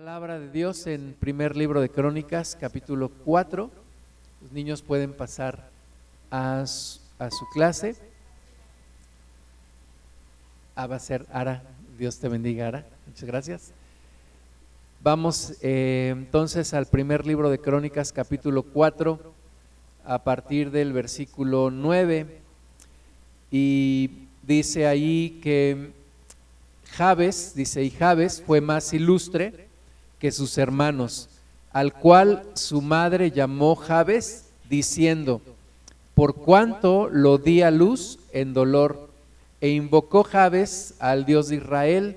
palabra de Dios en primer libro de Crónicas, capítulo 4. Los niños pueden pasar a su, clase. Ah, va a ser Ara. Dios te bendiga, Ara. Muchas gracias. Vamos eh, entonces al primer libro de Crónicas, capítulo 4, a partir del versículo 9. Y dice ahí que Jabes, dice, y Jabes fue más ilustre que sus hermanos, al cual su madre llamó Jabes, diciendo, por cuanto lo di a luz en dolor, e invocó Jabes al Dios de Israel,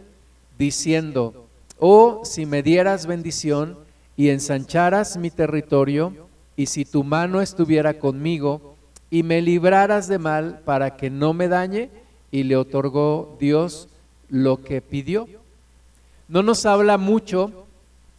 diciendo, oh, si me dieras bendición y ensancharas mi territorio, y si tu mano estuviera conmigo, y me libraras de mal para que no me dañe, y le otorgó Dios lo que pidió. No nos habla mucho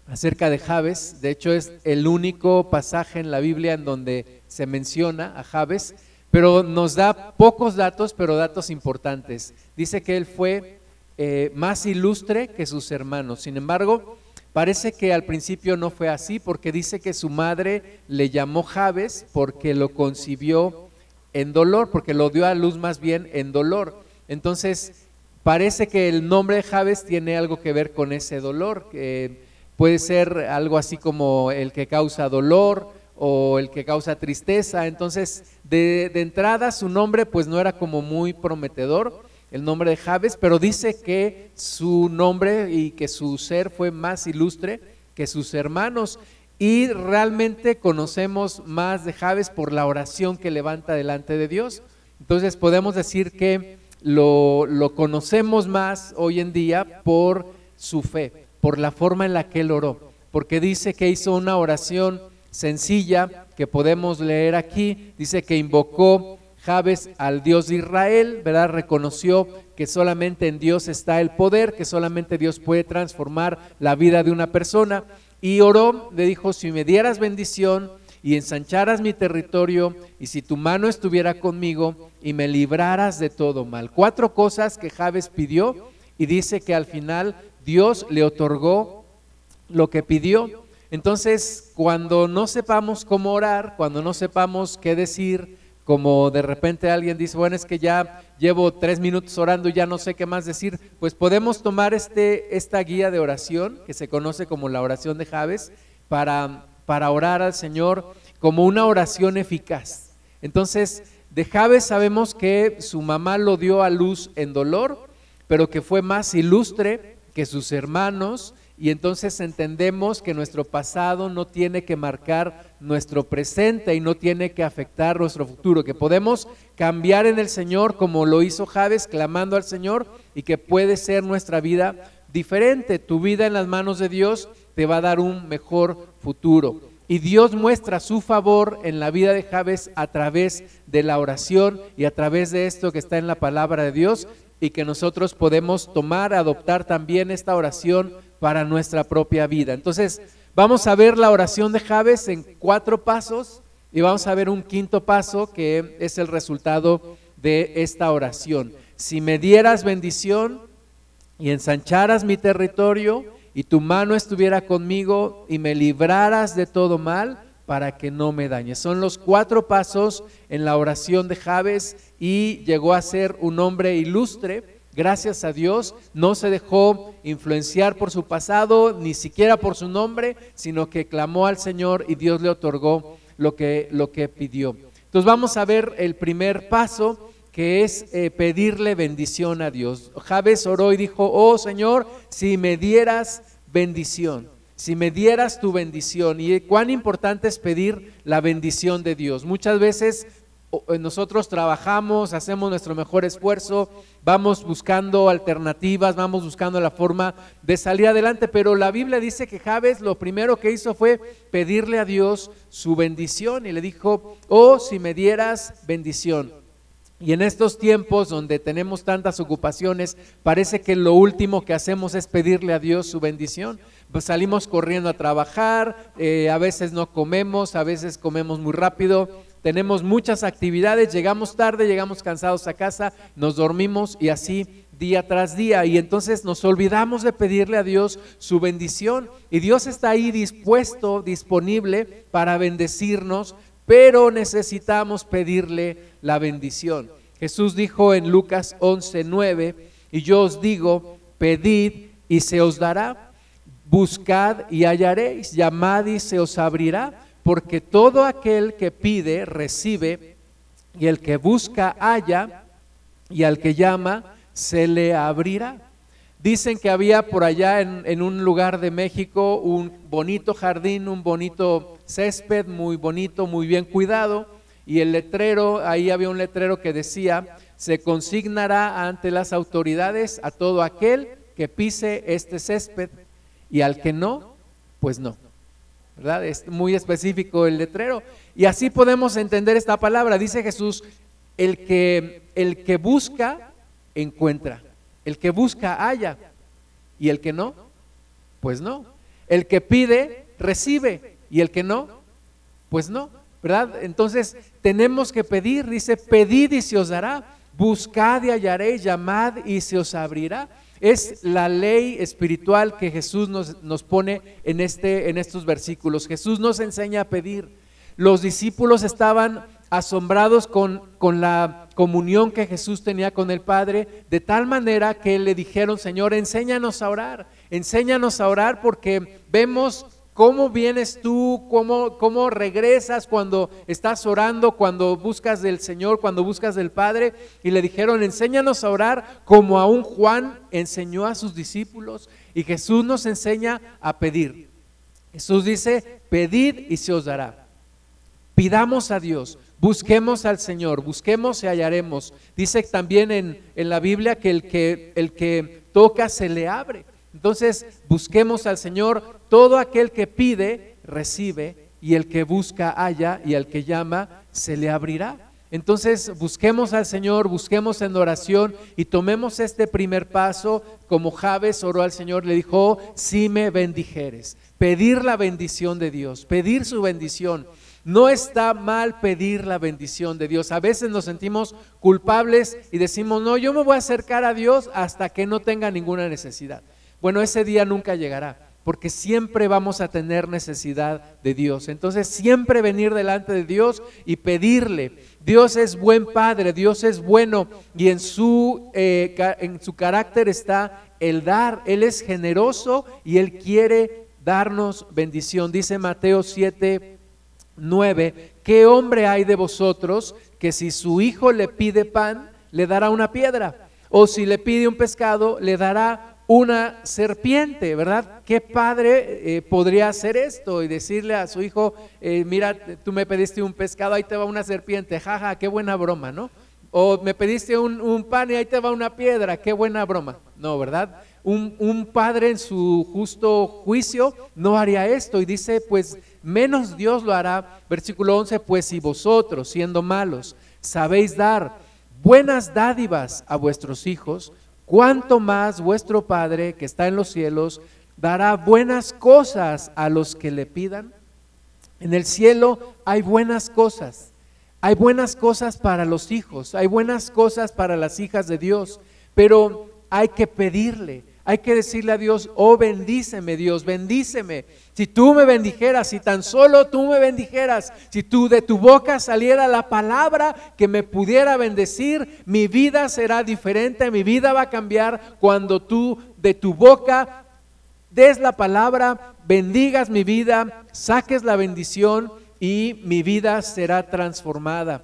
acerca de Jabes. De hecho, es el único pasaje en la Biblia en donde se menciona a Jabes, pero nos da pocos datos, pero datos importantes. Dice que él fue eh, más ilustre que sus hermanos. Sin embargo, parece que al principio no fue así, porque dice que su madre le llamó Jabes porque lo concibió en dolor, porque lo dio a luz más bien en dolor. Entonces, parece que el nombre de Jabes tiene algo que ver con ese dolor. Puede ser algo así como el que causa dolor o el que causa tristeza. Entonces, de, entrada su nombre pues no era como muy prometedor, el nombre de Javes, pero dice que su nombre y que su ser fue más ilustre que sus hermanos. Y realmente conocemos más de Javes por la oración que levanta delante de Dios. Entonces podemos decir que lo, lo conocemos más hoy en día por su fe por la forma en la que él oró, porque dice que hizo una oración sencilla que podemos leer aquí, dice que invocó Jabes al Dios de Israel, ¿verdad? Reconoció que solamente en Dios está el poder, que solamente Dios puede transformar la vida de una persona. Y oró, le dijo, si me dieras bendición y ensancharas mi territorio, y si tu mano estuviera conmigo y me libraras de todo mal. Cuatro cosas que Jabes pidió y dice que al final Dios le otorgó lo que pidió. Entonces, cuando no sepamos cómo orar, cuando no sepamos qué decir, como de repente alguien dice, bueno, es que ya llevo tres minutos orando y ya no sé qué más decir, pues podemos tomar este, esta guía de oración, que se conoce como la oración de Javes, para, para orar al Señor como una oración eficaz. Entonces, de Javes sabemos que su mamá lo dio a luz en dolor, pero que fue más ilustre que sus hermanos y entonces entendemos que nuestro pasado no tiene que marcar nuestro presente y no tiene que afectar nuestro futuro, que podemos cambiar en el Señor como lo hizo Javes clamando al Señor y que puede ser nuestra vida diferente. Tu vida en las manos de Dios te va a dar un mejor futuro. Y Dios muestra su favor en la vida de Javes a través de la oración y a través de esto que está en la palabra de Dios y que nosotros podemos tomar, adoptar también esta oración para nuestra propia vida. Entonces, vamos a ver la oración de Javes en cuatro pasos y vamos a ver un quinto paso que es el resultado de esta oración. Si me dieras bendición y ensancharas mi territorio y tu mano estuviera conmigo y me libraras de todo mal, para que no me dañe. Son los cuatro pasos en la oración de Javes y llegó a ser un hombre ilustre. Gracias a Dios, no se dejó influenciar por su pasado, ni siquiera por su nombre, sino que clamó al Señor y Dios le otorgó lo que, lo que pidió. Entonces vamos a ver el primer paso, que es eh, pedirle bendición a Dios. Javes oró y dijo, oh Señor, si me dieras bendición si me dieras tu bendición. Y cuán importante es pedir la bendición de Dios. Muchas veces eh, nosotros trabajamos, hacemos nuestro mejor esfuerzo, vamos buscando alternativas, vamos buscando la forma de salir adelante, pero la Biblia dice que Javes lo primero que hizo fue pedirle a Dios su bendición y le dijo, oh, si me dieras bendición. Y en estos tiempos donde tenemos tantas ocupaciones, parece que lo último que hacemos es pedirle a Dios su bendición. Pues salimos corriendo a trabajar, eh, a veces no comemos, a veces comemos muy rápido, tenemos muchas actividades, llegamos tarde, llegamos cansados a casa, nos dormimos y así día tras día. Y entonces nos olvidamos de pedirle a Dios su bendición y Dios está ahí dispuesto, disponible para bendecirnos, pero necesitamos pedirle la bendición. Jesús dijo en Lucas 11:9, y yo os digo, pedid y se os dará, buscad y hallaréis, llamad y se os abrirá, porque todo aquel que pide recibe, y el que busca halla, y al que llama se le abrirá. Dicen que había por allá en, un lugar de México un bonito jardín, un bonito césped, muy bonito, muy bien cuidado, y el letrero, ahí había un letrero que decía, se consignará ante las autoridades a todo aquel que pise este césped y al que no, pues no. ¿Verdad? Es muy específico el letrero. Y así podemos entender esta palabra. Dice Jesús, el que, el que busca, encuentra. El que busca, halla. Y el que no, pues no. El que pide, recibe. Y el que no, pues no. ¿Verdad? Entonces tenemos que pedir, dice, pedid y se os dará, buscad y hallaréis, llamad y se os abrirá. Es la ley espiritual que Jesús nos, nos pone en, este, en estos versículos. Jesús nos enseña a pedir. Los discípulos estaban asombrados con, con la comunión que Jesús tenía con el Padre, de tal manera que le dijeron, Señor, enséñanos a orar, enséñanos a orar porque vemos cómo vienes tú, cómo, cómo regresas cuando estás orando, cuando buscas del Señor, cuando buscas del Padre. Y le dijeron, enséñanos a orar como aún Juan enseñó a sus discípulos. Y Jesús nos enseña a pedir. Jesús dice, pedid y se os dará. Pidamos a Dios, Busquemos al Señor, busquemos y hallaremos. Dice también en, en, la Biblia que el, que el que toca se le abre. Entonces, busquemos al Señor. Todo aquel que pide, recibe. Y el que busca, halla. Y al que llama, se le abrirá. Entonces, busquemos al Señor, busquemos en oración y tomemos este primer paso. Como Javes oró al Señor, le dijo, si me bendijeres. Pedir la bendición de Dios, pedir su bendición. No está mal pedir la bendición de Dios. A veces nos sentimos culpables y decimos, no, yo me voy a acercar a Dios hasta que no tenga ninguna necesidad. Bueno, ese día nunca llegará, porque siempre vamos a tener necesidad de Dios. Entonces, siempre venir delante de Dios y pedirle. Dios es buen Padre, Dios es bueno y en su, eh, en su carácter está el dar. Él es generoso y Él quiere darnos bendición. Dice Mateo 7 9, ¿qué hombre hay de vosotros que si su hijo le pide pan, le dará una piedra? O si le pide un pescado, le dará una serpiente, ¿verdad? ¿Qué padre eh, podría hacer esto y decirle a su hijo, eh, mira, tú me pediste un pescado, ahí te va una serpiente, jaja, qué buena broma, ¿no? O me pediste un, pan y ahí te va una piedra, qué buena broma. No, ¿verdad? Un, un padre en su justo juicio no haría esto y dice, pues menos Dios lo hará. Versículo 11, pues si vosotros, siendo malos, sabéis dar buenas dádivas a vuestros hijos, cuánto más vuestro Padre que está en los cielos dará buenas cosas a los que le pidan. En el cielo hay buenas cosas. Hay buenas cosas para los hijos, hay buenas cosas para las hijas de Dios, pero hay que pedirle, hay que decirle a Dios, oh bendíceme Dios, bendíceme. Si tú me bendijeras, si tan solo tú me bendijeras, si tú de tu boca saliera la palabra que me pudiera bendecir, mi vida será diferente, mi vida va a cambiar cuando tú de tu boca des la palabra, bendigas mi vida, saques la bendición y mi vida será transformada.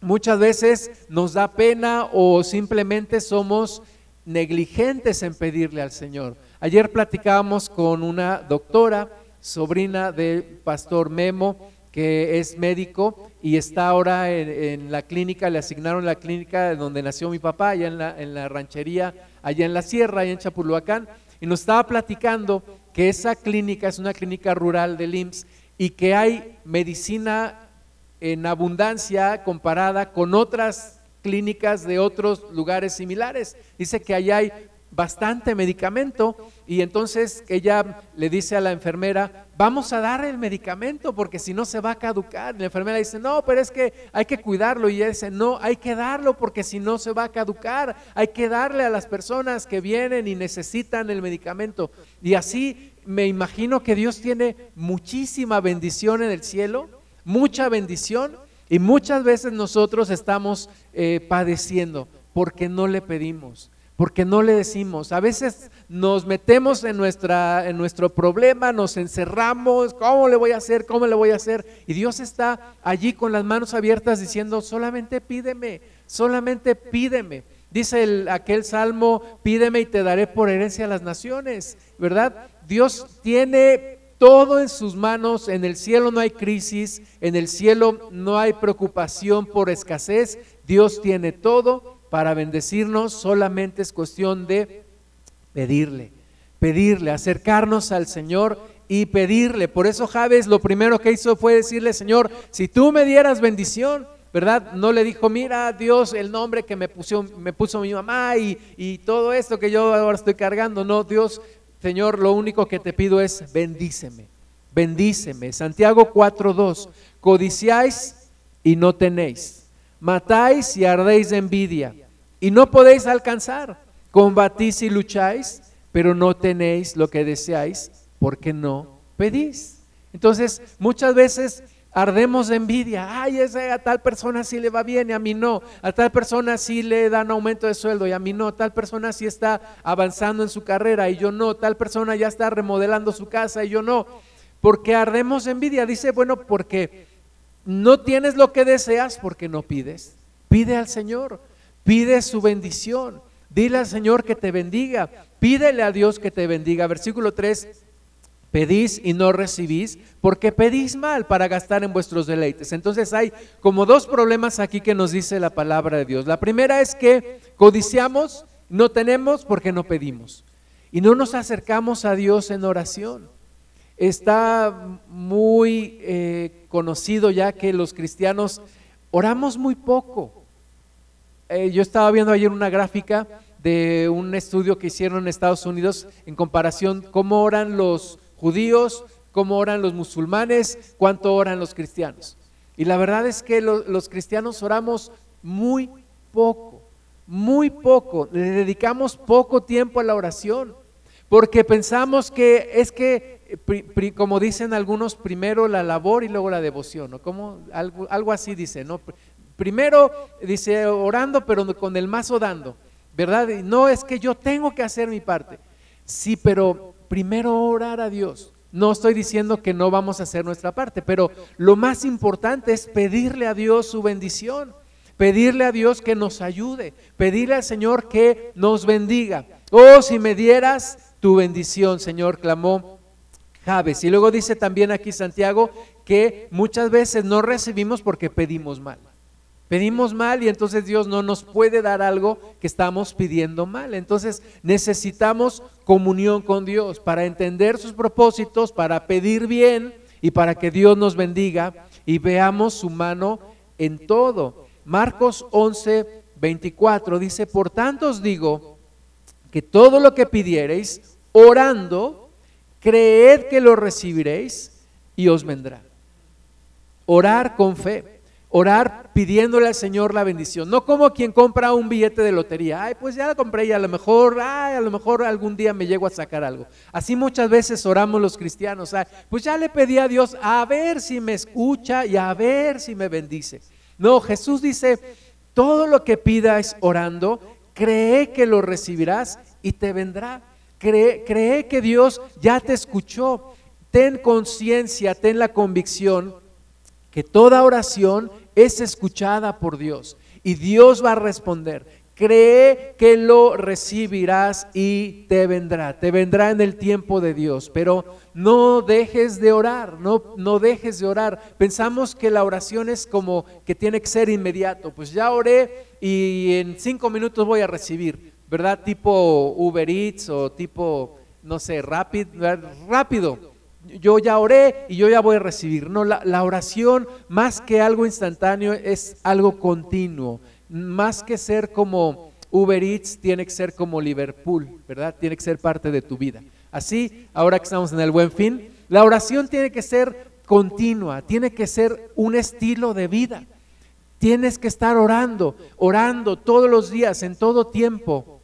Muchas veces nos da pena o simplemente somos negligentes en pedirle al Señor. Ayer platicábamos con una doctora, sobrina del pastor Memo, que es médico y está ahora en, la clínica, le asignaron la clínica donde nació mi papá, allá en la, en la ranchería, allá en la sierra, allá en Chapulhuacán, y nos estaba platicando que esa clínica es una clínica rural del IMSS y que hay medicina en abundancia comparada con otras clínicas de otros lugares similares. Dice que allá hay bastante medicamento y entonces ella le dice a la enfermera, vamos a dar el medicamento porque si no se va a caducar. la enfermera dice, no, pero es que hay que cuidarlo. Y ella dice, no, hay que darlo porque si no se va a caducar. Hay que darle a las personas que vienen y necesitan el medicamento. Y así me imagino que Dios tiene muchísima bendición en el cielo, mucha bendición. Y muchas veces nosotros estamos eh, padeciendo porque no le pedimos porque no le decimos. A veces nos metemos en, nuestra, en nuestro problema, nos encerramos, ¿cómo le voy a hacer? ¿Cómo le voy a hacer? Y Dios está allí con las manos abiertas diciendo, solamente pídeme, solamente pídeme. Dice el, aquel salmo, pídeme y te daré por herencia a las naciones, ¿verdad? Dios tiene todo en sus manos, en el cielo no hay crisis, en el cielo no hay preocupación por escasez, Dios tiene todo para bendecirnos, solamente es cuestión de pedirle, pedirle, acercarnos al Señor y pedirle. Por eso Javes lo primero que hizo fue decirle, Señor, si tú me dieras bendición, ¿verdad? No le dijo, mira Dios, el nombre que me puso, me puso mi mamá y, y todo esto que yo ahora estoy cargando. No, Dios, Señor, lo único que te pido es bendíceme, bendíceme. Santiago 4.2, codiciáis y no tenéis. Matáis y ardéis de envidia, y no podéis alcanzar, combatís y lucháis, pero no tenéis lo que deseáis, porque no pedís. Entonces, muchas veces ardemos de envidia, ay, esa, a tal persona sí le va bien y a mí no, a tal persona sí le dan aumento de sueldo y a mí no, tal persona sí está avanzando en su carrera y yo no, tal persona ya está remodelando su casa y yo no, porque ardemos de envidia, dice, bueno, porque no tienes lo que deseas porque no pides. Pide al Señor, pide su bendición. Dile al Señor que te bendiga. Pídele a Dios que te bendiga. Versículo 3. Pedís y no recibís porque pedís mal para gastar en vuestros deleites. Entonces hay como dos problemas aquí que nos dice la palabra de Dios. La primera es que codiciamos, no tenemos porque no pedimos. Y no nos acercamos a Dios en oración. Está muy eh, conocido ya que los cristianos oramos muy poco. Eh, yo estaba viendo ayer una gráfica de un estudio que hicieron en Estados Unidos en comparación cómo oran los judíos, cómo oran los musulmanes, cuánto oran los cristianos. Y la verdad es que los cristianos oramos muy poco, muy poco, le dedicamos poco tiempo a la oración, porque pensamos que es que como dicen algunos, primero la labor y luego la devoción, ¿no? Como algo, algo así dice, ¿no? Primero dice orando, pero con el mazo dando, ¿verdad? No es que yo tengo que hacer mi parte. Sí, pero primero orar a Dios. No estoy diciendo que no vamos a hacer nuestra parte, pero lo más importante es pedirle a Dios su bendición, pedirle a Dios que nos ayude, pedirle al Señor que nos bendiga. Oh, si me dieras tu bendición, Señor, clamó y luego dice también aquí Santiago que muchas veces no recibimos porque pedimos mal. Pedimos mal y entonces Dios no nos puede dar algo que estamos pidiendo mal. Entonces necesitamos comunión con Dios para entender sus propósitos, para pedir bien y para que Dios nos bendiga y veamos su mano en todo. Marcos 11, 24 dice, por tanto os digo que todo lo que pidiereis orando, creed que lo recibiréis y os vendrá. Orar con fe, orar pidiéndole al Señor la bendición, no como quien compra un billete de lotería, ay, pues ya la compré y a lo mejor, ay, a lo mejor algún día me llego a sacar algo. Así muchas veces oramos los cristianos, pues ya le pedí a Dios a ver si me escucha y a ver si me bendice. No, Jesús dice, todo lo que pidas orando, cree que lo recibirás y te vendrá. Cree, que Dios ya te escuchó. Ten conciencia, ten la convicción que toda oración es escuchada por Dios y Dios va a responder. Cree que lo recibirás y te vendrá, te vendrá en el tiempo de Dios, pero no dejes de orar, no, no dejes de orar. Pensamos que la oración es como que tiene que ser inmediato, pues ya oré y en cinco minutos voy a recibir. ¿verdad? Tipo Uber Eats o tipo, no sé, rápido, rápido. Yo ya oré y yo ya voy a recibir. No, la, oración más que algo instantáneo es algo continuo. Más que ser como Uber Eats tiene que ser como Liverpool, ¿verdad? Tiene que ser parte de tu vida. Así, ahora que estamos en el buen fin, la oración tiene que ser continua, tiene que ser un estilo de vida. Tienes que estar orando, orando todos los días, en todo tiempo.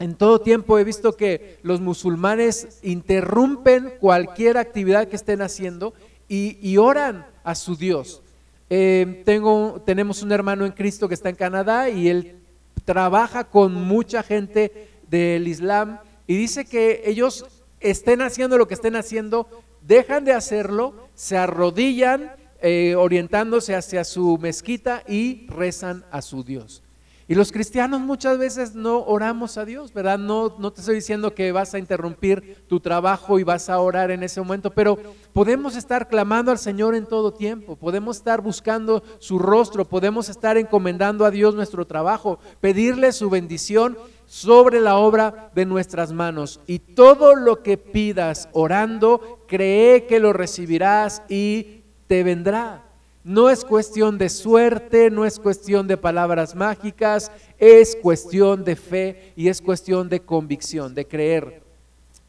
En todo tiempo he visto que los musulmanes interrumpen cualquier actividad que estén haciendo y, oran a su Dios. Eh, tengo, tenemos un hermano en Cristo que está en Canadá y él trabaja con mucha gente del Islam y dice que ellos estén haciendo lo que estén haciendo, dejan de hacerlo, se arrodillan eh, orientándose hacia su mezquita y rezan a su Dios. Y los cristianos muchas veces no oramos a Dios, ¿verdad? No, no te estoy diciendo que vas a interrumpir tu trabajo y vas a orar en ese momento, pero podemos estar clamando al Señor en todo tiempo, podemos estar buscando su rostro, podemos estar encomendando a Dios nuestro trabajo, pedirle su bendición sobre la obra de nuestras manos. Y todo lo que pidas orando, cree que lo recibirás y te vendrá. No es cuestión de suerte, no es cuestión de palabras mágicas, es cuestión de fe y es cuestión de convicción, de creer.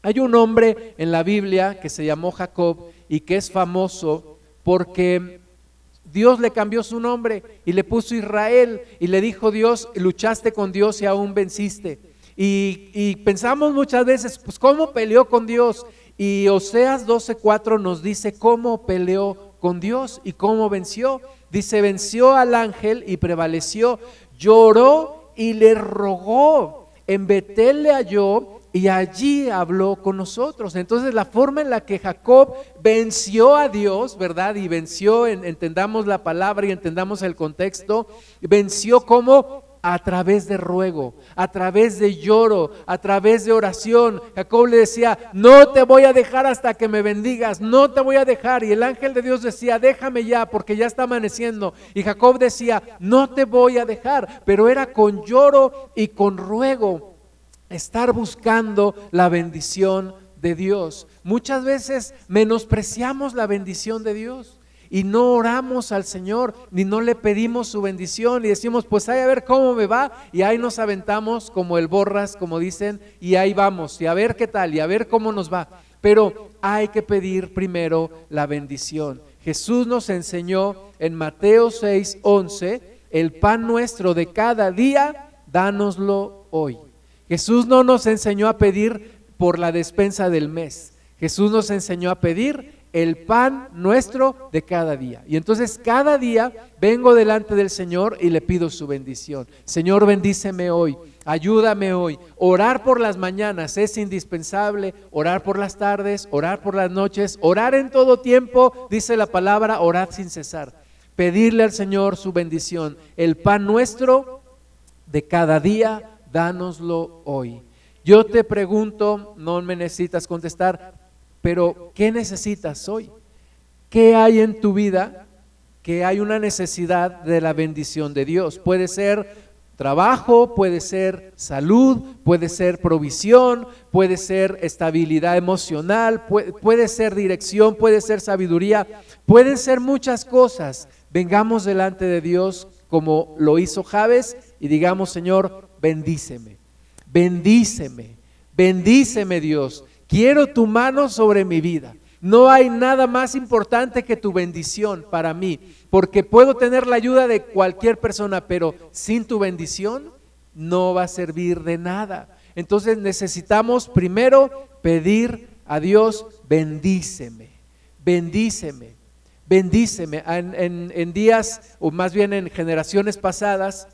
Hay un hombre en la Biblia que se llamó Jacob y que es famoso porque Dios le cambió su nombre y le puso Israel y le dijo Dios, luchaste con Dios y aún venciste. Y, pensamos muchas veces, pues ¿cómo peleó con Dios? Y Oseas 12:4 nos dice cómo peleó con Dios y cómo venció. Dice, venció al ángel y prevaleció, lloró y le rogó. En Betel le halló y allí habló con nosotros. Entonces la forma en la que Jacob venció a Dios, ¿verdad? Y venció, entendamos la palabra y entendamos el contexto, venció como a través de ruego, a través de lloro, a través de oración. Jacob le decía, no te voy a dejar hasta que me bendigas, no te voy a dejar. Y el ángel de Dios decía, déjame ya porque ya está amaneciendo. Y Jacob decía, no te voy a dejar, pero era con lloro y con ruego, estar buscando la bendición de Dios. Muchas veces menospreciamos la bendición de Dios y no oramos al Señor, ni no le pedimos su bendición y decimos, pues ahí a ver cómo me va y ahí nos aventamos como el borras, como dicen, y ahí vamos y a ver qué tal y a ver cómo nos va. Pero hay que pedir primero la bendición. Jesús nos enseñó en Mateo 6, 11, el pan nuestro de cada día, dánoslo hoy. Jesús no nos enseñó a pedir por la despensa del mes. Jesús nos enseñó a pedir el pan nuestro de cada día. Y entonces cada día vengo delante del Señor y le pido su bendición. Señor, bendíceme hoy, ayúdame hoy. Orar por las mañanas es indispensable, orar por las tardes, orar por las noches, orar en todo tiempo, dice la palabra, orar sin cesar. Pedirle al Señor su bendición. El pan nuestro de cada día, dánoslo hoy. Yo te pregunto, no me necesitas contestar, pero, ¿qué necesitas hoy? ¿Qué hay en tu vida que hay una necesidad de la bendición de Dios? Puede ser trabajo, puede ser salud, puede ser provisión, puede ser estabilidad emocional, puede, ser dirección, puede ser sabiduría, pueden ser muchas cosas. Vengamos delante de Dios como lo hizo Javes y digamos, Señor, bendíceme, bendíceme, bendíceme Dios. Quiero tu mano sobre mi vida. No hay nada más importante que tu bendición para mí, porque puedo tener la ayuda de cualquier persona, pero sin tu bendición no va a servir de nada. Entonces necesitamos primero pedir a Dios, bendíceme, bendíceme, bendíceme. En, días, o más bien en generaciones pasadas,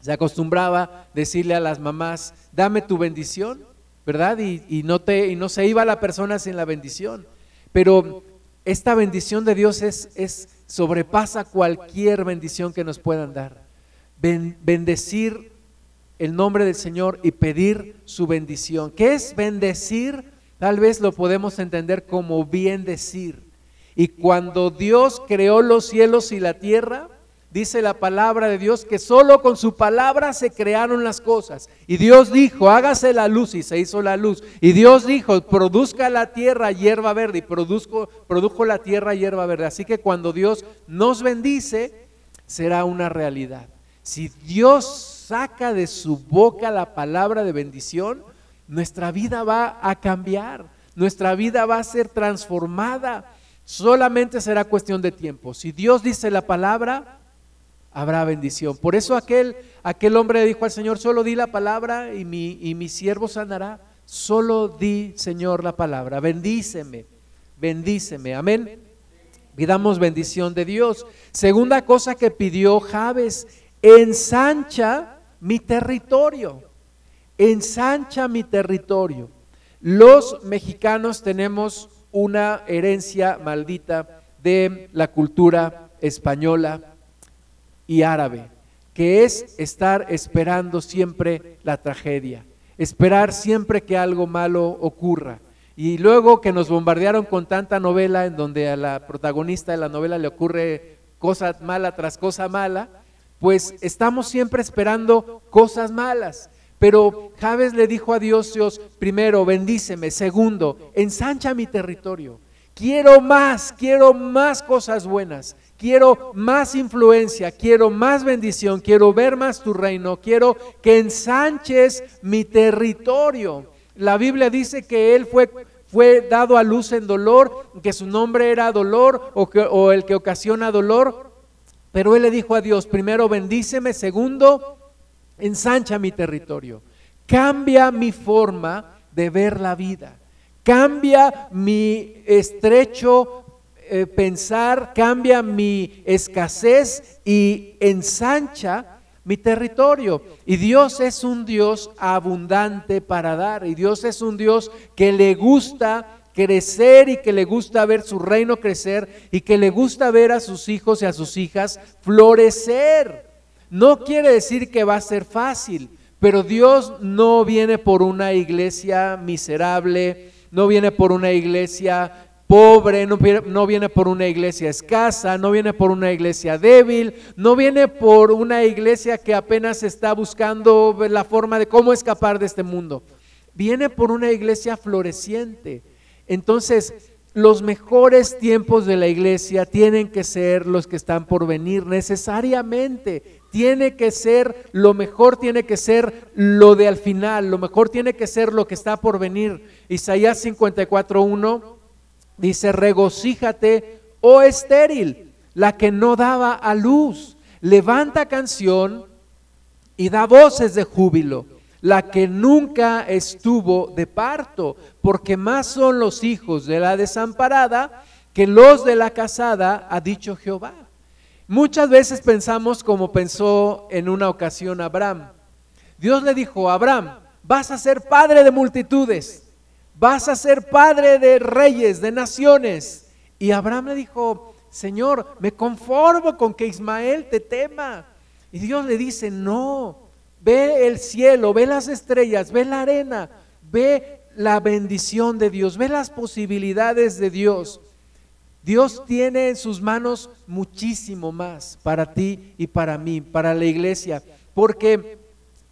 se acostumbraba decirle a las mamás, dame tu bendición ¿verdad? Y, no te, y no se iba la persona sin la bendición. Pero esta bendición de Dios es, sobrepasa cualquier bendición que nos puedan dar. bendecir el nombre del Señor y pedir su bendición. ¿Qué es bendecir? Tal vez lo podemos entender como bien decir. Y cuando Dios creó los cielos y la tierra, dice la palabra de Dios que solo con su palabra se crearon las cosas. Y Dios dijo, hágase la luz y se hizo la luz. Y Dios dijo, produzca la tierra hierba verde y produzco, produjo la tierra hierba verde. Así que cuando Dios nos bendice, será una realidad. Si Dios saca de su boca la palabra de bendición, nuestra vida va a cambiar, nuestra vida va a ser transformada. Solamente será cuestión de tiempo. Si Dios dice la palabra, habrá bendición. Por eso aquel, aquel hombre dijo al Señor, solo di la palabra y mi, y mi siervo sanará. Solo di, Señor, la palabra. Bendíceme, bendíceme. Amén. Pidamos bendición de Dios. Segunda cosa que pidió Javes, ensancha mi territorio. Ensancha mi territorio. Los mexicanos tenemos una herencia maldita de la cultura española y árabe, que es estar esperando siempre la tragedia, esperar siempre que algo malo ocurra. Y luego que nos bombardearon con tanta novela en donde a la protagonista de la novela le ocurre cosa mala tras cosa mala, pues estamos siempre esperando cosas malas. Pero Javes le dijo a Dios, Dios, primero, bendíceme, segundo, ensancha mi territorio. Quiero más, quiero más cosas buenas quiero más influencia, quiero más bendición, quiero ver más tu reino, quiero que ensanches mi territorio. La Biblia dice que Él fue, fue dado a luz en dolor, que su nombre era dolor o, el que ocasiona dolor, pero Él le dijo a Dios, primero bendíceme, segundo, ensancha mi territorio, cambia mi forma de ver la vida, cambia mi estrecho eh, pensar, cambia mi escasez y ensancha mi territorio. Y Dios es un Dios abundante para dar. Y Dios es un Dios que le gusta crecer y que le gusta ver su reino crecer y que le gusta ver a sus hijos y a sus hijas florecer. No quiere decir que va a ser fácil, pero Dios no viene por una iglesia miserable, no viene por una iglesia pobre, no viene, por una iglesia escasa, no viene por una iglesia débil, no viene por una iglesia que apenas está buscando la forma de cómo escapar de este mundo. Viene por una iglesia floreciente. Entonces, los mejores tiempos de la iglesia tienen que ser los que están por venir, necesariamente. Tiene que ser, lo mejor tiene que ser lo de al final, lo mejor tiene que ser lo que está por venir. Isaías 54.1 Dice, regocíjate, oh estéril, la que no daba a luz. Levanta canción y da voces de júbilo, la que nunca estuvo de parto, porque más son los hijos de la desamparada que los de la casada, ha dicho Jehová. Muchas veces pensamos como pensó en una ocasión Abraham. Dios le dijo, Abraham, vas a ser padre de multitudes vas a ser padre de reyes, de naciones. Y Abraham le dijo, Señor, me conformo con que Ismael te tema. Y Dios le dice, no, ve el cielo, ve las estrellas, ve la arena, ve la bendición de Dios, ve las posibilidades de Dios. Dios tiene en sus manos muchísimo más para ti y para mí, para la iglesia, porque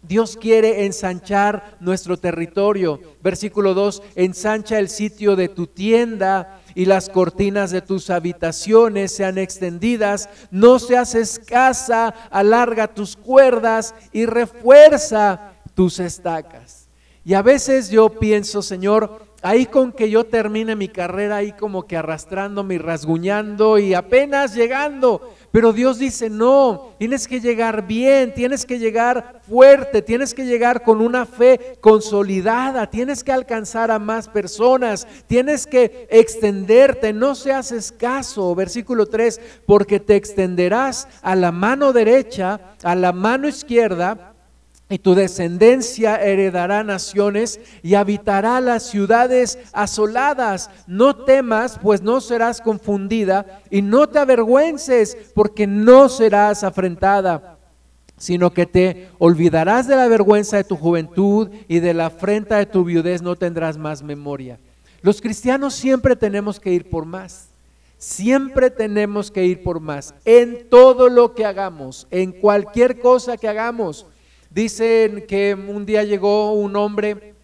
Dios quiere ensanchar nuestro territorio. Versículo 2, ensancha el sitio de tu tienda y las cortinas de tus habitaciones sean extendidas. No seas escasa, alarga tus cuerdas y refuerza tus estacas. Y a veces yo pienso, Señor, ahí con que yo termine mi carrera, ahí como que arrastrándome y rasguñando y apenas llegando. Pero Dios dice, no, tienes que llegar bien, tienes que llegar fuerte, tienes que llegar con una fe consolidada, tienes que alcanzar a más personas, tienes que extenderte, no seas escaso. Versículo 3, porque te extenderás a la mano derecha, a la mano izquierda y tu descendencia heredará naciones y habitará las ciudades asoladas. No temas, pues no serás confundida, y no te avergüences, porque no serás afrentada, sino que te olvidarás de la vergüenza de tu juventud y de la afrenta de tu viudez no tendrás más memoria. Los cristianos siempre tenemos que ir por más. Siempre tenemos que ir por más. En todo lo que hagamos, en cualquier cosa que hagamos Dicen que un día llegó un hombre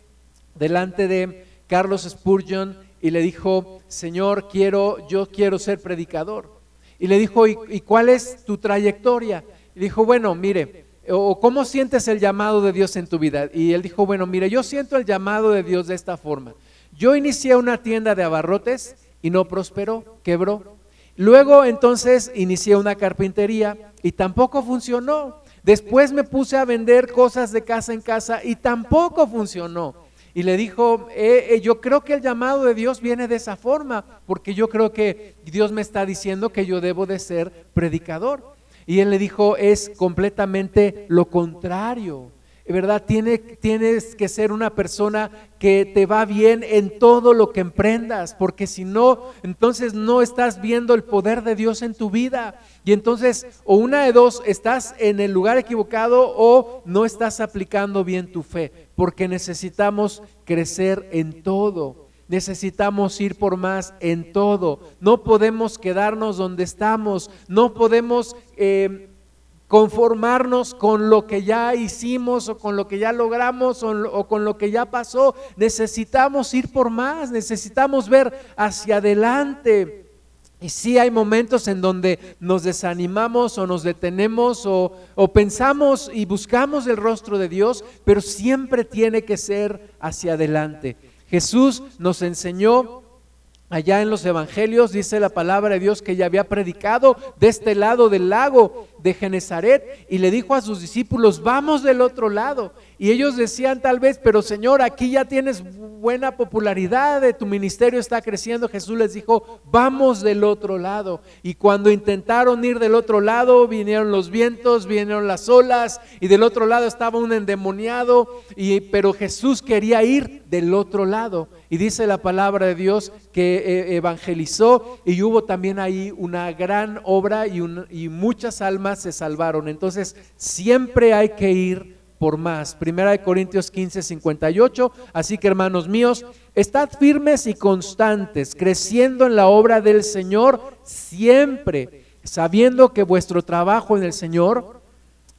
delante de Carlos Spurgeon y le dijo, Señor, quiero, yo quiero ser predicador. Y le dijo, ¿y, cuál es tu trayectoria? Y dijo, bueno, mire, o cómo sientes el llamado de Dios en tu vida. Y él dijo, bueno, mire, yo siento el llamado de Dios de esta forma. Yo inicié una tienda de abarrotes y no prosperó, quebró. Luego entonces inicié una carpintería y tampoco funcionó. Después me puse a vender cosas de casa en casa y tampoco funcionó. Y le dijo, eh, eh, yo creo que el llamado de Dios viene de esa forma, porque yo creo que Dios me está diciendo que yo debo de ser predicador. Y él le dijo, es completamente lo contrario. ¿Verdad? tienes que ser una persona que te va bien en todo lo que emprendas, porque si no, entonces no estás viendo el poder de Dios en tu vida. Y entonces, o una de dos, estás en el lugar equivocado o no estás aplicando bien tu fe, porque necesitamos crecer en todo. Necesitamos ir por más en todo. No podemos quedarnos donde estamos. No podemos eh, conformarnos con lo que ya hicimos o con lo que ya logramos o, con lo que ya pasó. Necesitamos ir por más, necesitamos ver hacia adelante. Y sí hay momentos en donde nos desanimamos o nos detenemos o, o pensamos y buscamos el rostro de Dios, pero siempre tiene que ser hacia adelante. Jesús nos enseñó Allá en los evangelios dice la palabra de Dios que ya había predicado de este lado del lago de Genezaret y le dijo a sus discípulos, vamos del otro lado. Y ellos decían tal vez, pero Señor, aquí ya tienes buena popularidad, de tu ministerio está creciendo. Jesús les dijo, vamos del otro lado. Y cuando intentaron ir del otro lado, vinieron los vientos, vinieron las olas y del otro lado estaba un endemoniado, y, pero Jesús quería ir del otro lado. Y dice la palabra de Dios que eh, evangelizó y hubo también ahí una gran obra y, y muchas almas se salvaron. Entonces siempre hay que ir por más. Primera de Corintios 15, 58. Así que hermanos míos, estad firmes y constantes, creciendo en la obra del Señor siempre, sabiendo que vuestro trabajo en el Señor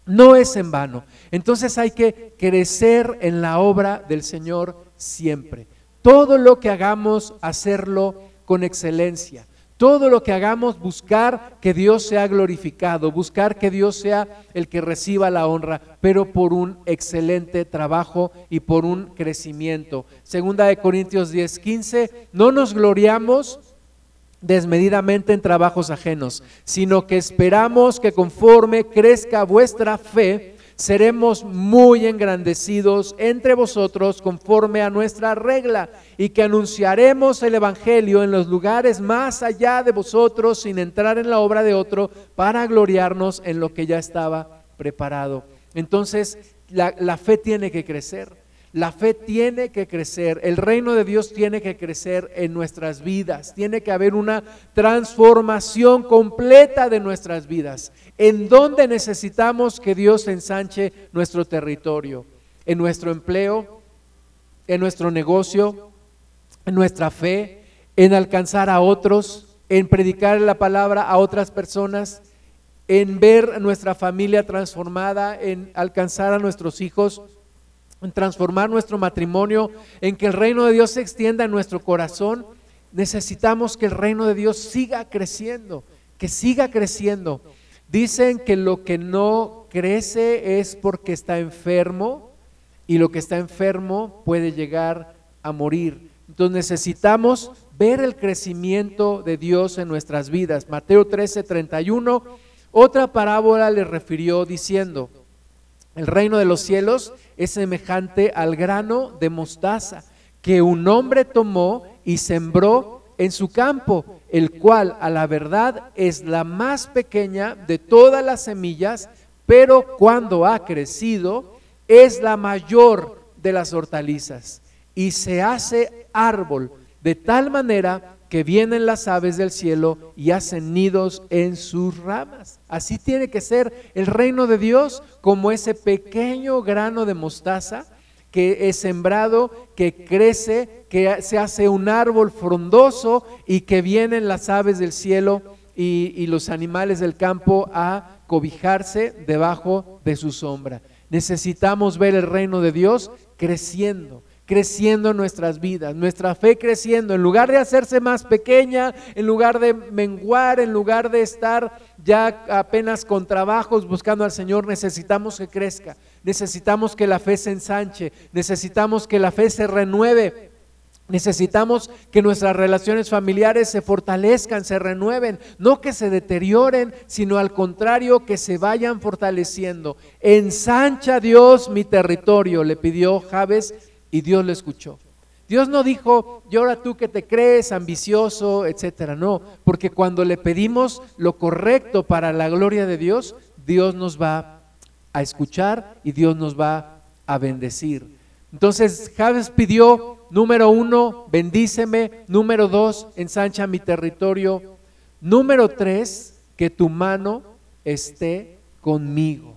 no es en vano. Entonces hay que crecer en la obra del Señor siempre. Todo lo que hagamos, hacerlo con excelencia. Todo lo que hagamos, buscar que Dios sea glorificado, buscar que Dios sea el que reciba la honra, pero por un excelente trabajo y por un crecimiento. Segunda de Corintios 10, 15, no nos gloriamos desmedidamente en trabajos ajenos, sino que esperamos que conforme crezca vuestra fe, seremos muy engrandecidos entre vosotros conforme a nuestra regla y que anunciaremos el Evangelio en los lugares más allá de vosotros sin entrar en la obra de otro para gloriarnos en lo que ya estaba preparado. Entonces, la, la fe tiene que crecer. La fe tiene que crecer, el reino de Dios tiene que crecer en nuestras vidas, tiene que haber una transformación completa de nuestras vidas. ¿En dónde necesitamos que Dios ensanche nuestro territorio? ¿En nuestro empleo? ¿En nuestro negocio? ¿En nuestra fe? ¿En alcanzar a otros? ¿En predicar la palabra a otras personas? ¿En ver nuestra familia transformada? ¿En alcanzar a nuestros hijos? En transformar nuestro matrimonio, en que el reino de Dios se extienda en nuestro corazón, necesitamos que el reino de Dios siga creciendo, que siga creciendo. Dicen que lo que no crece es porque está enfermo y lo que está enfermo puede llegar a morir. Entonces necesitamos ver el crecimiento de Dios en nuestras vidas. Mateo 13, 31, otra parábola le refirió diciendo, el reino de los cielos es semejante al grano de mostaza que un hombre tomó y sembró en su campo, el cual a la verdad es la más pequeña de todas las semillas, pero cuando ha crecido es la mayor de las hortalizas y se hace árbol de tal manera que vienen las aves del cielo y hacen nidos en sus ramas. Así tiene que ser el reino de Dios como ese pequeño grano de mostaza que es sembrado, que crece, que se hace un árbol frondoso y que vienen las aves del cielo y, y los animales del campo a cobijarse debajo de su sombra. Necesitamos ver el reino de Dios creciendo creciendo en nuestras vidas, nuestra fe creciendo, en lugar de hacerse más pequeña, en lugar de menguar, en lugar de estar ya apenas con trabajos buscando al Señor, necesitamos que crezca, necesitamos que la fe se ensanche, necesitamos que la fe se renueve. Necesitamos que nuestras relaciones familiares se fortalezcan, se renueven, no que se deterioren, sino al contrario, que se vayan fortaleciendo. Ensancha Dios mi territorio, le pidió Javes y Dios lo escuchó. Dios no dijo, y ahora tú que te crees ambicioso, etcétera. No, porque cuando le pedimos lo correcto para la gloria de Dios, Dios nos va a escuchar y Dios nos va a bendecir. Entonces, Javes pidió, número uno, bendíceme. Número dos, ensancha mi territorio. Número tres, que tu mano esté conmigo.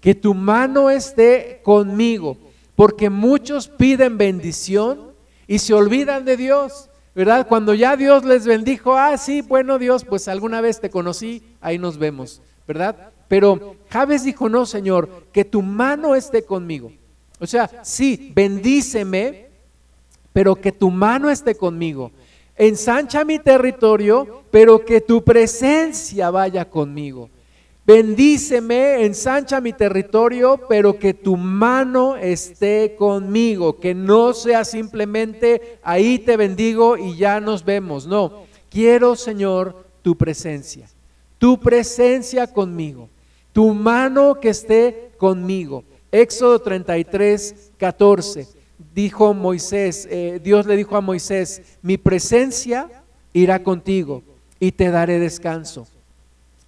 Que tu mano esté conmigo. Porque muchos piden bendición y se olvidan de Dios, ¿verdad? Cuando ya Dios les bendijo, ah, sí, bueno Dios, pues alguna vez te conocí, ahí nos vemos, ¿verdad? Pero Javes dijo, no, Señor, que tu mano esté conmigo. O sea, sí, bendíceme, pero que tu mano esté conmigo. Ensancha mi territorio, pero que tu presencia vaya conmigo. Bendíceme, ensancha mi territorio, pero que tu mano esté conmigo, que no sea simplemente ahí te bendigo y ya nos vemos. No, quiero Señor tu presencia, tu presencia conmigo, tu mano que esté conmigo. Éxodo 33, 14, dijo Moisés, eh, Dios le dijo a Moisés, mi presencia irá contigo y te daré descanso.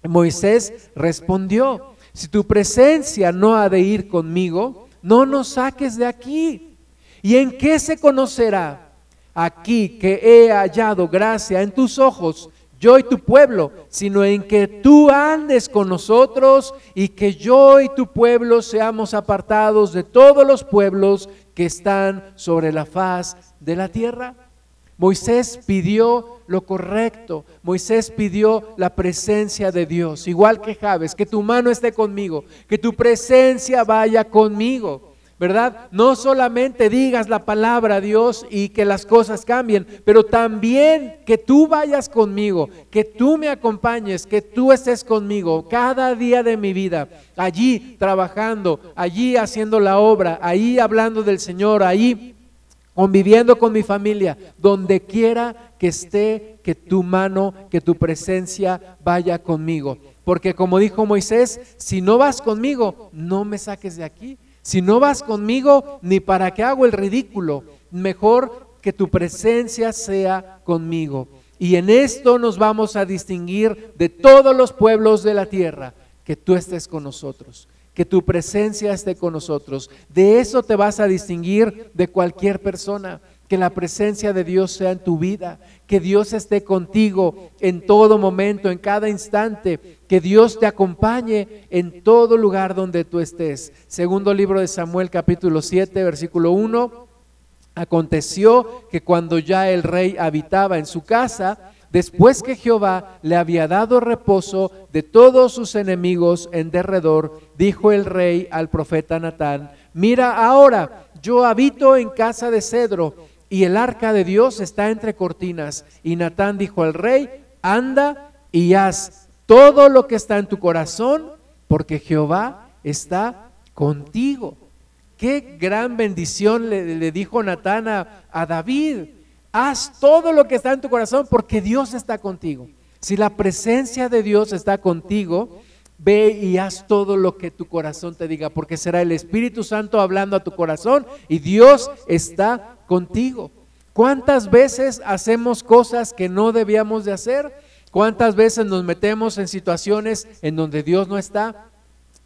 Moisés respondió, si tu presencia no ha de ir conmigo, no nos saques de aquí. ¿Y en qué se conocerá aquí que he hallado gracia en tus ojos, yo y tu pueblo, sino en que tú andes con nosotros y que yo y tu pueblo seamos apartados de todos los pueblos que están sobre la faz de la tierra? Moisés pidió lo correcto. Moisés pidió la presencia de Dios, igual que Javes, que tu mano esté conmigo, que tu presencia vaya conmigo. ¿Verdad? No solamente digas la palabra Dios y que las cosas cambien, pero también que tú vayas conmigo, que tú me acompañes, que tú estés conmigo cada día de mi vida, allí trabajando, allí haciendo la obra, ahí hablando del Señor, ahí conviviendo con mi familia, donde quiera que esté, que tu mano, que tu presencia vaya conmigo. Porque como dijo Moisés, si no vas conmigo, no me saques de aquí. Si no vas conmigo, ni para qué hago el ridículo. Mejor que tu presencia sea conmigo. Y en esto nos vamos a distinguir de todos los pueblos de la tierra, que tú estés con nosotros que tu presencia esté con nosotros. De eso te vas a distinguir de cualquier persona. Que la presencia de Dios sea en tu vida, que Dios esté contigo en todo momento, en cada instante, que Dios te acompañe en todo lugar donde tú estés. Segundo libro de Samuel capítulo 7, versículo 1. Aconteció que cuando ya el rey habitaba en su casa, después que Jehová le había dado reposo de todos sus enemigos en derredor, dijo el rey al profeta Natán, mira ahora, yo habito en casa de cedro y el arca de Dios está entre cortinas. Y Natán dijo al rey, anda y haz todo lo que está en tu corazón, porque Jehová está contigo. Qué gran bendición le, dijo Natán a David Haz todo lo que está en tu corazón porque Dios está contigo. Si la presencia de Dios está contigo, ve y haz todo lo que tu corazón te diga, porque será el Espíritu Santo hablando a tu corazón y Dios está contigo. ¿Cuántas veces hacemos cosas que no debíamos de hacer? ¿Cuántas veces nos metemos en situaciones en donde Dios no está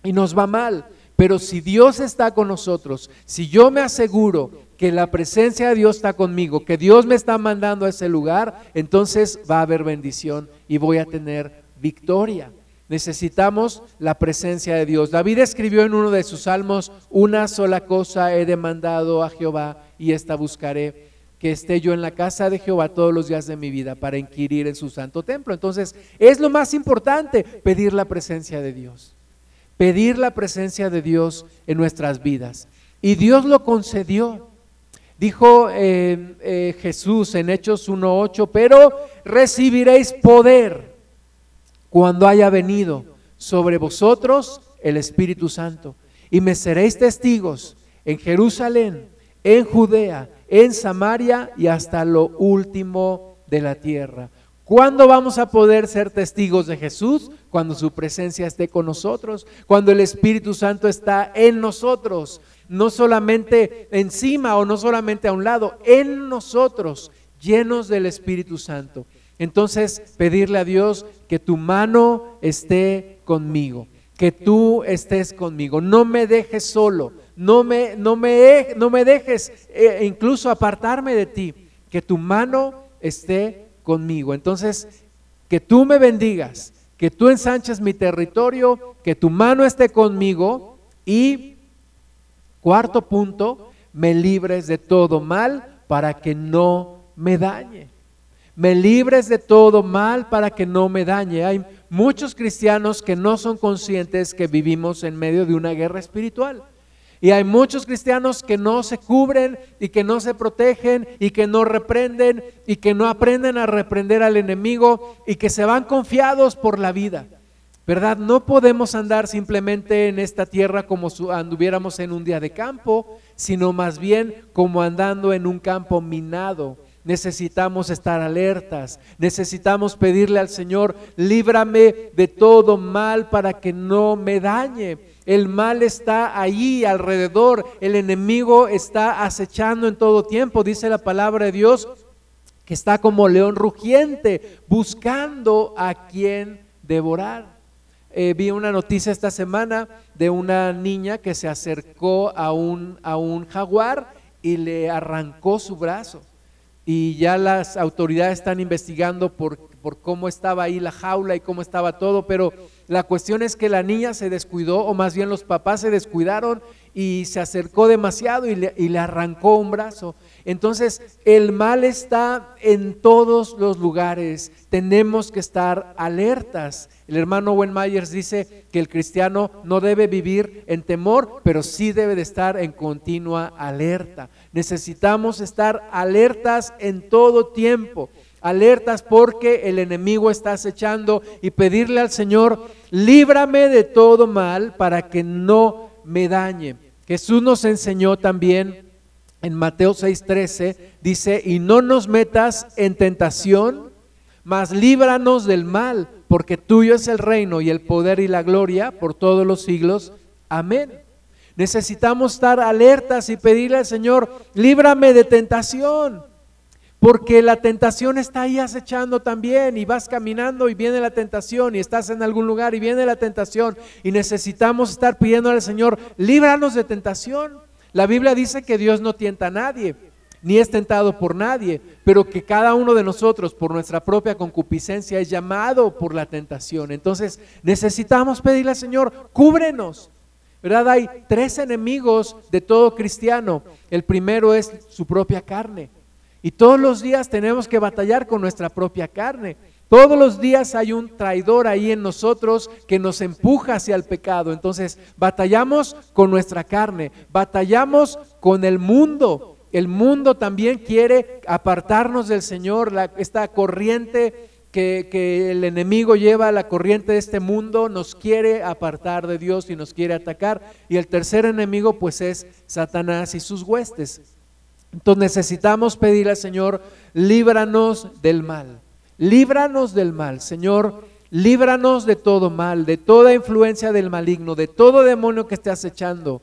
y nos va mal? Pero si Dios está con nosotros, si yo me aseguro que la presencia de Dios está conmigo, que Dios me está mandando a ese lugar, entonces va a haber bendición y voy a tener victoria. Necesitamos la presencia de Dios. David escribió en uno de sus salmos, una sola cosa he demandado a Jehová y esta buscaré, que esté yo en la casa de Jehová todos los días de mi vida para inquirir en su santo templo. Entonces, es lo más importante, pedir la presencia de Dios. Pedir la presencia de Dios en nuestras vidas. Y Dios lo concedió. Dijo eh, eh, Jesús en Hechos 1.8, pero recibiréis poder cuando haya venido sobre vosotros el Espíritu Santo. Y me seréis testigos en Jerusalén, en Judea, en Samaria y hasta lo último de la tierra. ¿Cuándo vamos a poder ser testigos de Jesús? Cuando su presencia esté con nosotros, cuando el Espíritu Santo está en nosotros, no solamente encima o no solamente a un lado, en nosotros, llenos del Espíritu Santo. Entonces, pedirle a Dios que tu mano esté conmigo, que tú estés conmigo, no me dejes solo, no me, no me, no me dejes eh, incluso apartarme de ti, que tu mano esté conmigo. Entonces, que tú me bendigas, que tú ensanches mi territorio, que tu mano esté conmigo y, cuarto punto, me libres de todo mal para que no me dañe. Me libres de todo mal para que no me dañe. Hay muchos cristianos que no son conscientes que vivimos en medio de una guerra espiritual. Y hay muchos cristianos que no se cubren y que no se protegen y que no reprenden y que no aprenden a reprender al enemigo y que se van confiados por la vida. ¿Verdad? No podemos andar simplemente en esta tierra como anduviéramos en un día de campo, sino más bien como andando en un campo minado. Necesitamos estar alertas, necesitamos pedirle al Señor, líbrame de todo mal para que no me dañe. El mal está allí alrededor, el enemigo está acechando en todo tiempo, dice la palabra de Dios, que está como león rugiente, buscando a quien devorar. Eh, vi una noticia esta semana de una niña que se acercó a un, a un jaguar y le arrancó su brazo. Y ya las autoridades están investigando por, por cómo estaba ahí la jaula y cómo estaba todo, pero la cuestión es que la niña se descuidó, o más bien los papás se descuidaron y se acercó demasiado y le, arrancó un brazo. Entonces, el mal está en todos los lugares. Tenemos que estar alertas. El hermano Wen Myers dice que el cristiano no debe vivir en temor, pero sí debe de estar en continua alerta. Necesitamos estar alertas en todo tiempo alertas porque el enemigo está acechando y pedirle al Señor, líbrame de todo mal para que no me dañe. Jesús nos enseñó también en Mateo 6:13, dice, y no nos metas en tentación, mas líbranos del mal, porque tuyo es el reino y el poder y la gloria por todos los siglos. Amén. Necesitamos estar alertas y pedirle al Señor, líbrame de tentación. Porque la tentación está ahí acechando también y vas caminando y viene la tentación y estás en algún lugar y viene la tentación y necesitamos estar pidiendo al Señor, líbranos de tentación. La Biblia dice que Dios no tienta a nadie, ni es tentado por nadie, pero que cada uno de nosotros por nuestra propia concupiscencia es llamado por la tentación. Entonces necesitamos pedirle al Señor, cúbrenos. ¿Verdad? Hay tres enemigos de todo cristiano. El primero es su propia carne. Y todos los días tenemos que batallar con nuestra propia carne. Todos los días hay un traidor ahí en nosotros que nos empuja hacia el pecado. Entonces, batallamos con nuestra carne, batallamos con el mundo. El mundo también quiere apartarnos del Señor, esta corriente que, que, el enemigo lleva, la corriente de este mundo, nos quiere apartar de Dios y nos quiere atacar. Y el tercer enemigo pues es Satanás y sus huestes. Entonces necesitamos pedirle al Señor, líbranos del mal, líbranos del mal, Señor, líbranos de todo mal, de toda influencia del maligno, de todo demonio que esté acechando.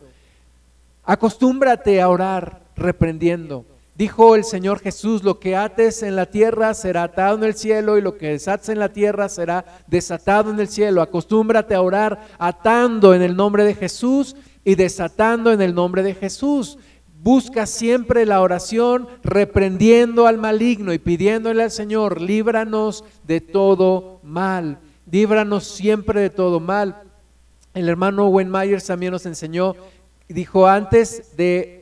Acostúmbrate a orar reprendiendo. Dijo el Señor Jesús, lo que ates en la tierra será atado en el cielo y lo que desates en la tierra será desatado en el cielo. Acostúmbrate a orar atando en el nombre de Jesús y desatando en el nombre de Jesús. Busca siempre la oración reprendiendo al maligno y pidiéndole al Señor, líbranos de todo mal, líbranos siempre de todo mal. El hermano Owen Myers también nos enseñó, dijo, antes de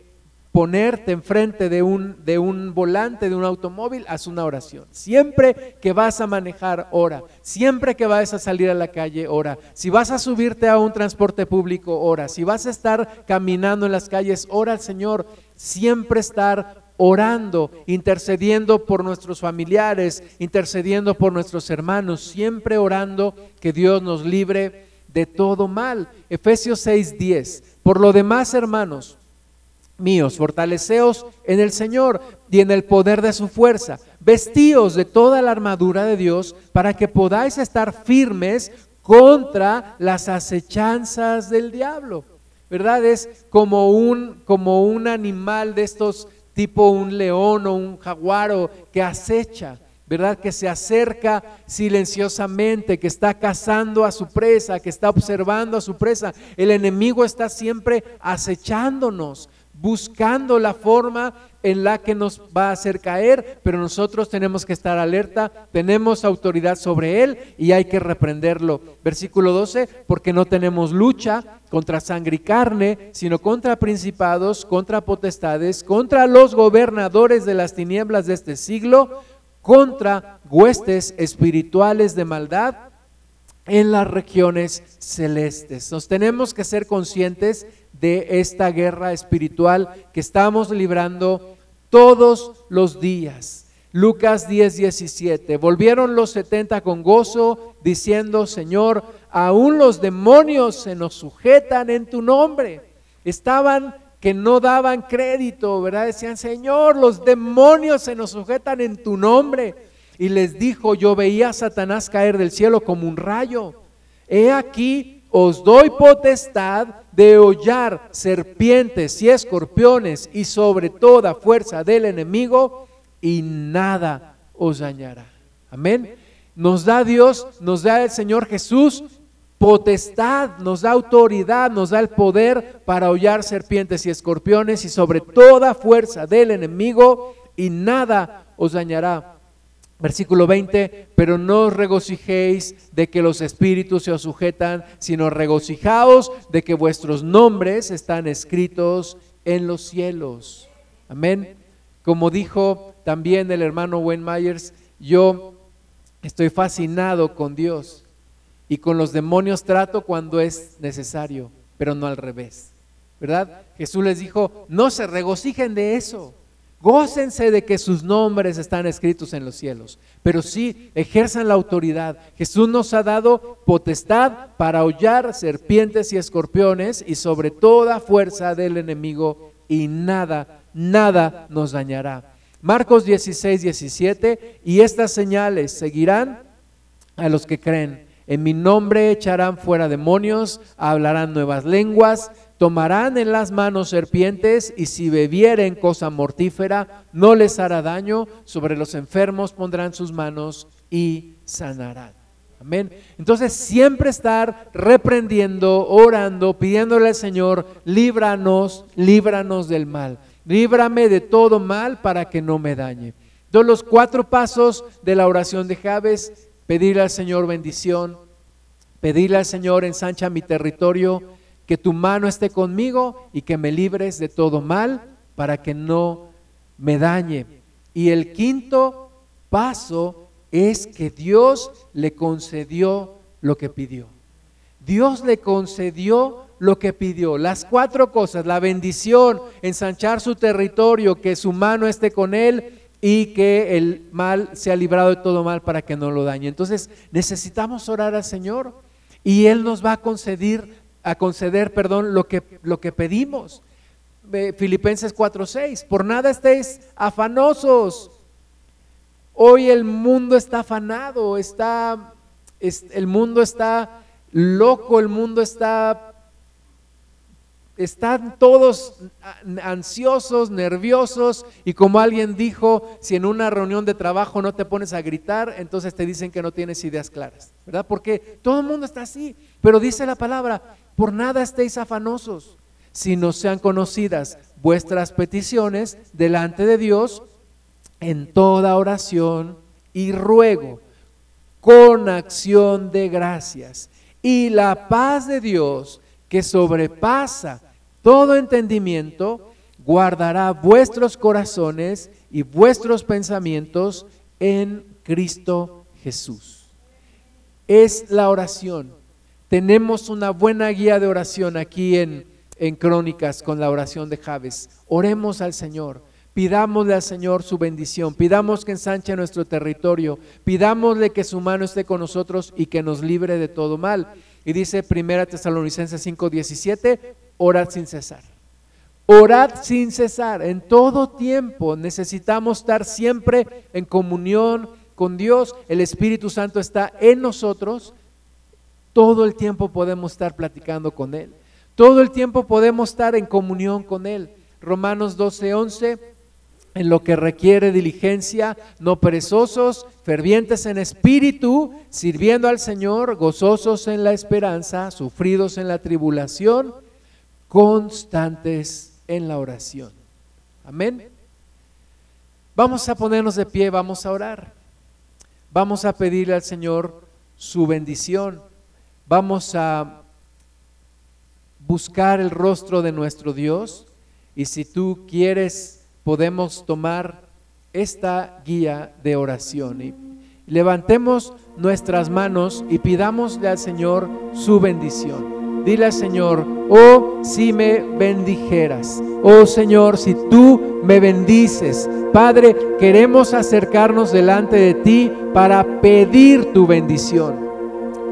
ponerte enfrente de un, de un volante de un automóvil, haz una oración. Siempre que vas a manejar, ora. Siempre que vas a salir a la calle, ora. Si vas a subirte a un transporte público, ora. Si vas a estar caminando en las calles, ora al Señor. Siempre estar orando, intercediendo por nuestros familiares, intercediendo por nuestros hermanos, siempre orando que Dios nos libre de todo mal. Efesios 6:10. Por lo demás, hermanos, míos, fortaleceos en el Señor y en el poder de su fuerza. Vestíos de toda la armadura de Dios para que podáis estar firmes contra las acechanzas del diablo. ¿Verdad? Es como un, como un animal de estos tipo un león o un jaguaro que acecha. ¿verdad? Que se acerca silenciosamente, que está cazando a su presa, que está observando a su presa. El enemigo está siempre acechándonos, buscando la forma en la que nos va a hacer caer, pero nosotros tenemos que estar alerta, tenemos autoridad sobre él y hay que reprenderlo. Versículo 12, porque no tenemos lucha contra sangre y carne, sino contra principados, contra potestades, contra los gobernadores de las tinieblas de este siglo, contra huestes espirituales de maldad en las regiones celestes. Nos tenemos que ser conscientes de esta guerra espiritual que estamos librando todos los días. Lucas 10, 17. Volvieron los 70 con gozo, diciendo, Señor, aún los demonios se nos sujetan en tu nombre. Estaban que no daban crédito, ¿verdad? Decían, Señor, los demonios se nos sujetan en tu nombre. Y les dijo, yo veía a Satanás caer del cielo como un rayo. He aquí os doy potestad de hollar serpientes y escorpiones y sobre toda fuerza del enemigo y nada os dañará. Amén. Nos da Dios, nos da el Señor Jesús potestad, nos da autoridad, nos da el poder para hollar serpientes y escorpiones y sobre toda fuerza del enemigo y nada os dañará. Versículo 20, pero no os regocijéis de que los espíritus se os sujetan, sino regocijaos de que vuestros nombres están escritos en los cielos. Amén. Como dijo también el hermano Wayne Myers, yo estoy fascinado con Dios y con los demonios trato cuando es necesario, pero no al revés. ¿Verdad? Jesús les dijo, no se regocijen de eso. Gócense de que sus nombres están escritos en los cielos, pero sí ejerzan la autoridad. Jesús nos ha dado potestad para hollar serpientes y escorpiones y sobre toda fuerza del enemigo y nada, nada nos dañará. Marcos 16, 17, y estas señales seguirán a los que creen. En mi nombre echarán fuera demonios, hablarán nuevas lenguas, tomarán en las manos serpientes y si bebieren cosa mortífera no les hará daño, sobre los enfermos pondrán sus manos y sanarán. Amén. Entonces siempre estar reprendiendo, orando, pidiéndole al Señor, líbranos, líbranos del mal. Líbrame de todo mal para que no me dañe. Entonces los cuatro pasos de la oración de Javes, pedirle al Señor bendición, pedirle al Señor ensancha mi territorio, que tu mano esté conmigo y que me libres de todo mal para que no me dañe. Y el quinto paso es que Dios le concedió lo que pidió. Dios le concedió lo que pidió. Las cuatro cosas, la bendición, ensanchar su territorio, que su mano esté con él y que el mal sea librado de todo mal para que no lo dañe. Entonces necesitamos orar al Señor y Él nos va a conceder a conceder, perdón, lo que, lo que pedimos. Filipenses 4:6, por nada estéis afanosos. Hoy el mundo está afanado, está, el mundo está loco, el mundo está están todos ansiosos, nerviosos y como alguien dijo, si en una reunión de trabajo no te pones a gritar, entonces te dicen que no tienes ideas claras, ¿verdad? Porque todo el mundo está así, pero dice la palabra, por nada estéis afanosos, si no sean conocidas vuestras peticiones delante de Dios en toda oración y ruego, con acción de gracias. Y la paz de Dios, que sobrepasa todo entendimiento, guardará vuestros corazones y vuestros pensamientos en Cristo Jesús. Es la oración. Tenemos una buena guía de oración aquí en, en Crónicas con la oración de Javes. Oremos al Señor. Pidámosle al Señor su bendición, pidamos que ensanche nuestro territorio, pidámosle que su mano esté con nosotros y que nos libre de todo mal. Y dice 1 Tesalonicenses 5:17, orad sin cesar. Orad sin cesar, en todo tiempo necesitamos estar siempre en comunión con Dios, el Espíritu Santo está en nosotros, todo el tiempo podemos estar platicando con Él, todo el tiempo podemos estar en comunión con Él. Romanos 12:11 en lo que requiere diligencia, no perezosos, fervientes en espíritu, sirviendo al Señor, gozosos en la esperanza, sufridos en la tribulación, constantes en la oración. Amén. Vamos a ponernos de pie, vamos a orar. Vamos a pedirle al Señor su bendición. Vamos a buscar el rostro de nuestro Dios. Y si tú quieres podemos tomar esta guía de oración. Y levantemos nuestras manos y pidámosle al Señor su bendición. Dile al Señor, oh si me bendijeras, oh Señor, si tú me bendices, Padre, queremos acercarnos delante de ti para pedir tu bendición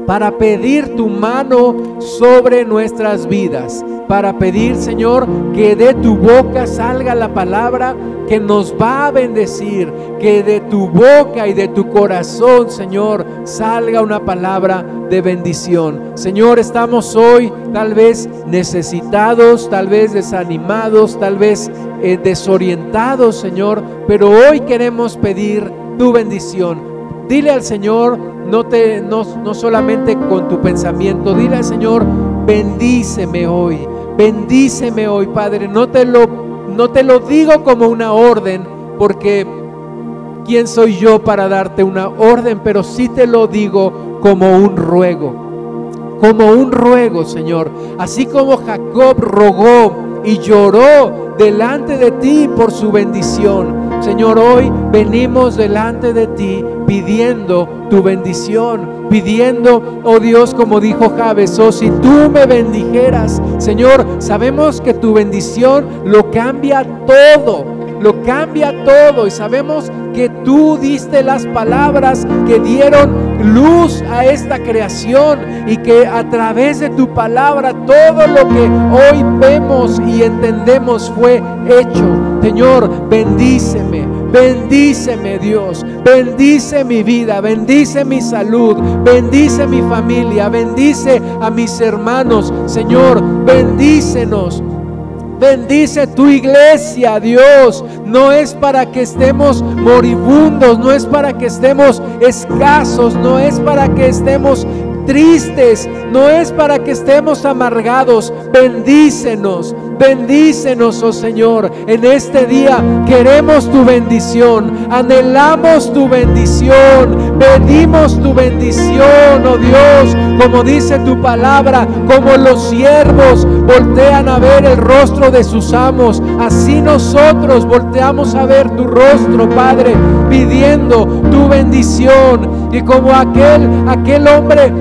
para pedir tu mano sobre nuestras vidas, para pedir, Señor, que de tu boca salga la palabra que nos va a bendecir, que de tu boca y de tu corazón, Señor, salga una palabra de bendición. Señor, estamos hoy tal vez necesitados, tal vez desanimados, tal vez eh, desorientados, Señor, pero hoy queremos pedir tu bendición. Dile al Señor, no, te, no, no solamente con tu pensamiento, dile al Señor, bendíceme hoy, bendíceme hoy, Padre. No te lo, no te lo digo como una orden, porque ¿quién soy yo para darte una orden? Pero sí te lo digo como un ruego, como un ruego, Señor. Así como Jacob rogó y lloró delante de ti por su bendición. Señor, hoy venimos delante de ti pidiendo tu bendición, pidiendo, oh Dios, como dijo Javes, oh si tú me bendijeras, Señor, sabemos que tu bendición lo cambia todo, lo cambia todo y sabemos que tú diste las palabras que dieron luz a esta creación y que a través de tu palabra todo lo que hoy vemos y entendemos fue hecho. Señor, bendíceme, bendíceme Dios, bendice mi vida, bendice mi salud, bendice mi familia, bendice a mis hermanos. Señor, bendícenos. Bendice tu iglesia, Dios. No es para que estemos moribundos, no es para que estemos escasos, no es para que estemos tristes, no es para que estemos amargados. Bendícenos, bendícenos, oh Señor. En este día queremos tu bendición, anhelamos tu bendición, pedimos tu bendición, oh Dios, como dice tu palabra, como los siervos voltean a ver el rostro de sus amos, así nosotros volteamos a ver tu rostro, Padre, pidiendo tu bendición. Y como aquel, aquel hombre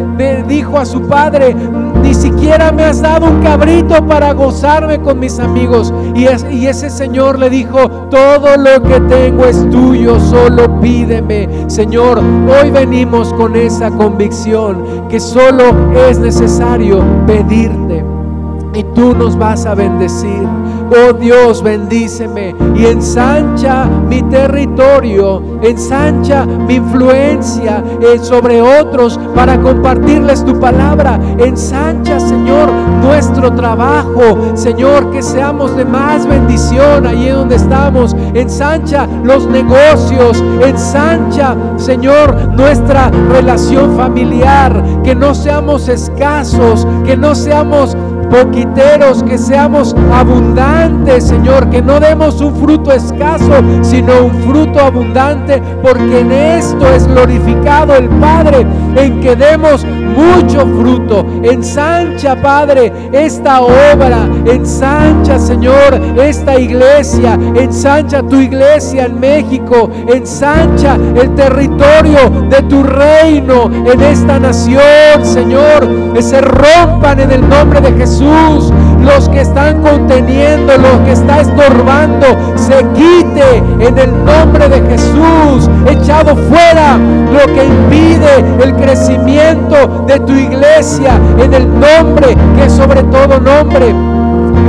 dijo a su padre, ni siquiera me has dado un cabrito para gozarme con mis amigos. Y, y ese Señor le dijo, todo lo que tengo es tuyo, solo pídeme. Señor, hoy venimos con esa convicción que solo es necesario pedirte y tú nos vas a bendecir. Oh Dios, bendíceme y ensancha mi territorio, ensancha mi influencia eh, sobre otros para compartirles tu palabra. Ensancha, Señor, nuestro trabajo. Señor, que seamos de más bendición allí donde estamos. Ensancha los negocios. Ensancha, Señor, nuestra relación familiar. Que no seamos escasos, que no seamos poquiteros, que seamos abundantes, Señor, que no demos un fruto escaso, sino un fruto abundante, porque en esto es glorificado el Padre en que demos mucho fruto. Ensancha, Padre, esta obra. Ensancha, Señor, esta iglesia. Ensancha tu iglesia en México. Ensancha el territorio de tu reino en esta nación, Señor. Que se rompan en el nombre de Jesús los que están conteniendo, los que está estorbando, se quite en el nombre de Jesús, echado fuera lo que impide el crecimiento de tu iglesia en el nombre que sobre todo nombre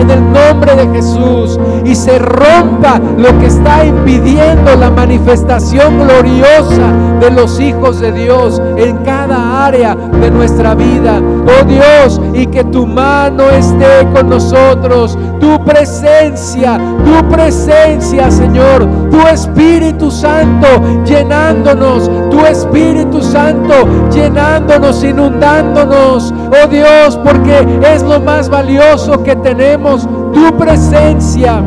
el nombre de Jesús y se rompa lo que está impidiendo la manifestación gloriosa de los hijos de Dios en cada área de nuestra vida. Oh Dios, y que tu mano esté con nosotros, tu presencia, tu presencia, Señor, tu Espíritu Santo llenándonos, tu Espíritu Santo llenándonos, inundándonos. Oh Dios, porque es lo más valioso que tenemos, tu presencia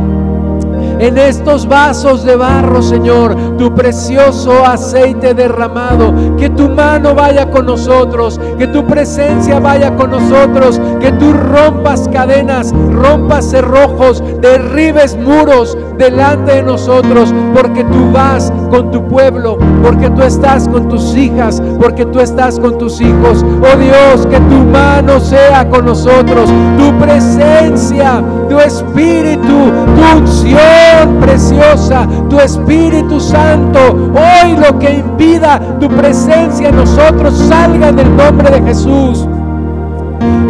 en estos vasos de barro, Señor, tu precioso aceite derramado. Que tu mano vaya con nosotros, que tu presencia vaya con nosotros, que tú rompas cadenas, rompas cerrojos, derribes muros delante de nosotros, porque tú vas con tu pueblo, porque tú estás con tus hijas, porque tú estás con tus hijos. Oh Dios, que tu mano sea con nosotros, tu presencia, tu espíritu, tu unción preciosa, tu Espíritu Santo. Hoy lo que impida tu presencia en nosotros salga en el nombre de Jesús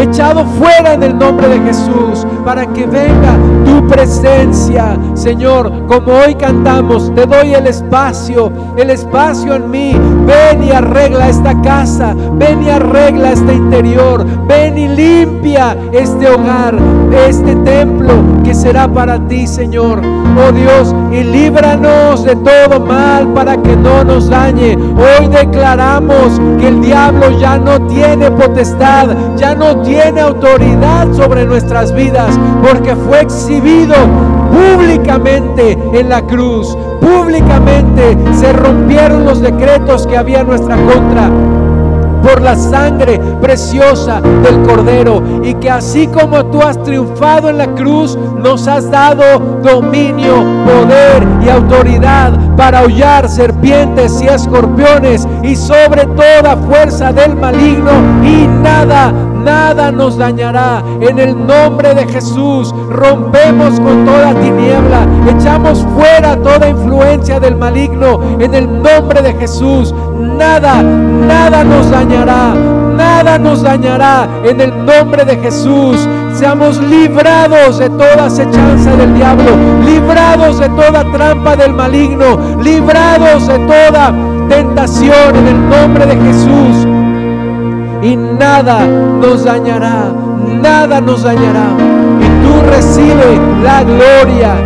echado fuera en el nombre de Jesús, para que venga tu presencia, Señor, como hoy cantamos, te doy el espacio, el espacio en mí, ven y arregla esta casa, ven y arregla este interior, ven y limpia este hogar, este templo que será para ti, Señor, oh Dios, y líbranos de todo mal para que no nos dañe. Hoy declaramos que el diablo ya no tiene potestad, ya no tiene autoridad sobre nuestras vidas porque fue exhibido públicamente en la cruz. Públicamente se rompieron los decretos que había en nuestra contra por la sangre preciosa del Cordero. Y que así como tú has triunfado en la cruz, nos has dado dominio, poder y autoridad para hollar serpientes y escorpiones y sobre toda fuerza del maligno y nada nada nos dañará. En el nombre de Jesús rompemos con toda tiniebla, echamos fuera toda influencia del maligno. En el nombre de Jesús, nada, nada nos dañará. Nada nos dañará en el nombre de Jesús. Seamos librados de toda acechanza del diablo, librados de toda trampa del maligno, librados de toda tentación en el nombre de Jesús y nada nos dañará, nada nos dañará. Y tú recibes la gloria,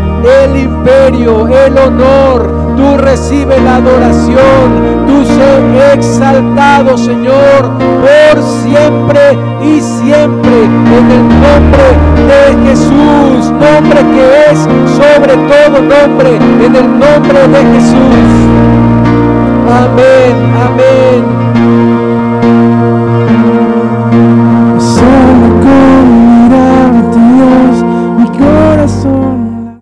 el imperio, el honor, tú recibes la adoración, tú sé exaltado, Señor, por siempre y siempre, en el nombre de Jesús, nombre que es sobre todo nombre, en el nombre de Jesús. Amén, amén.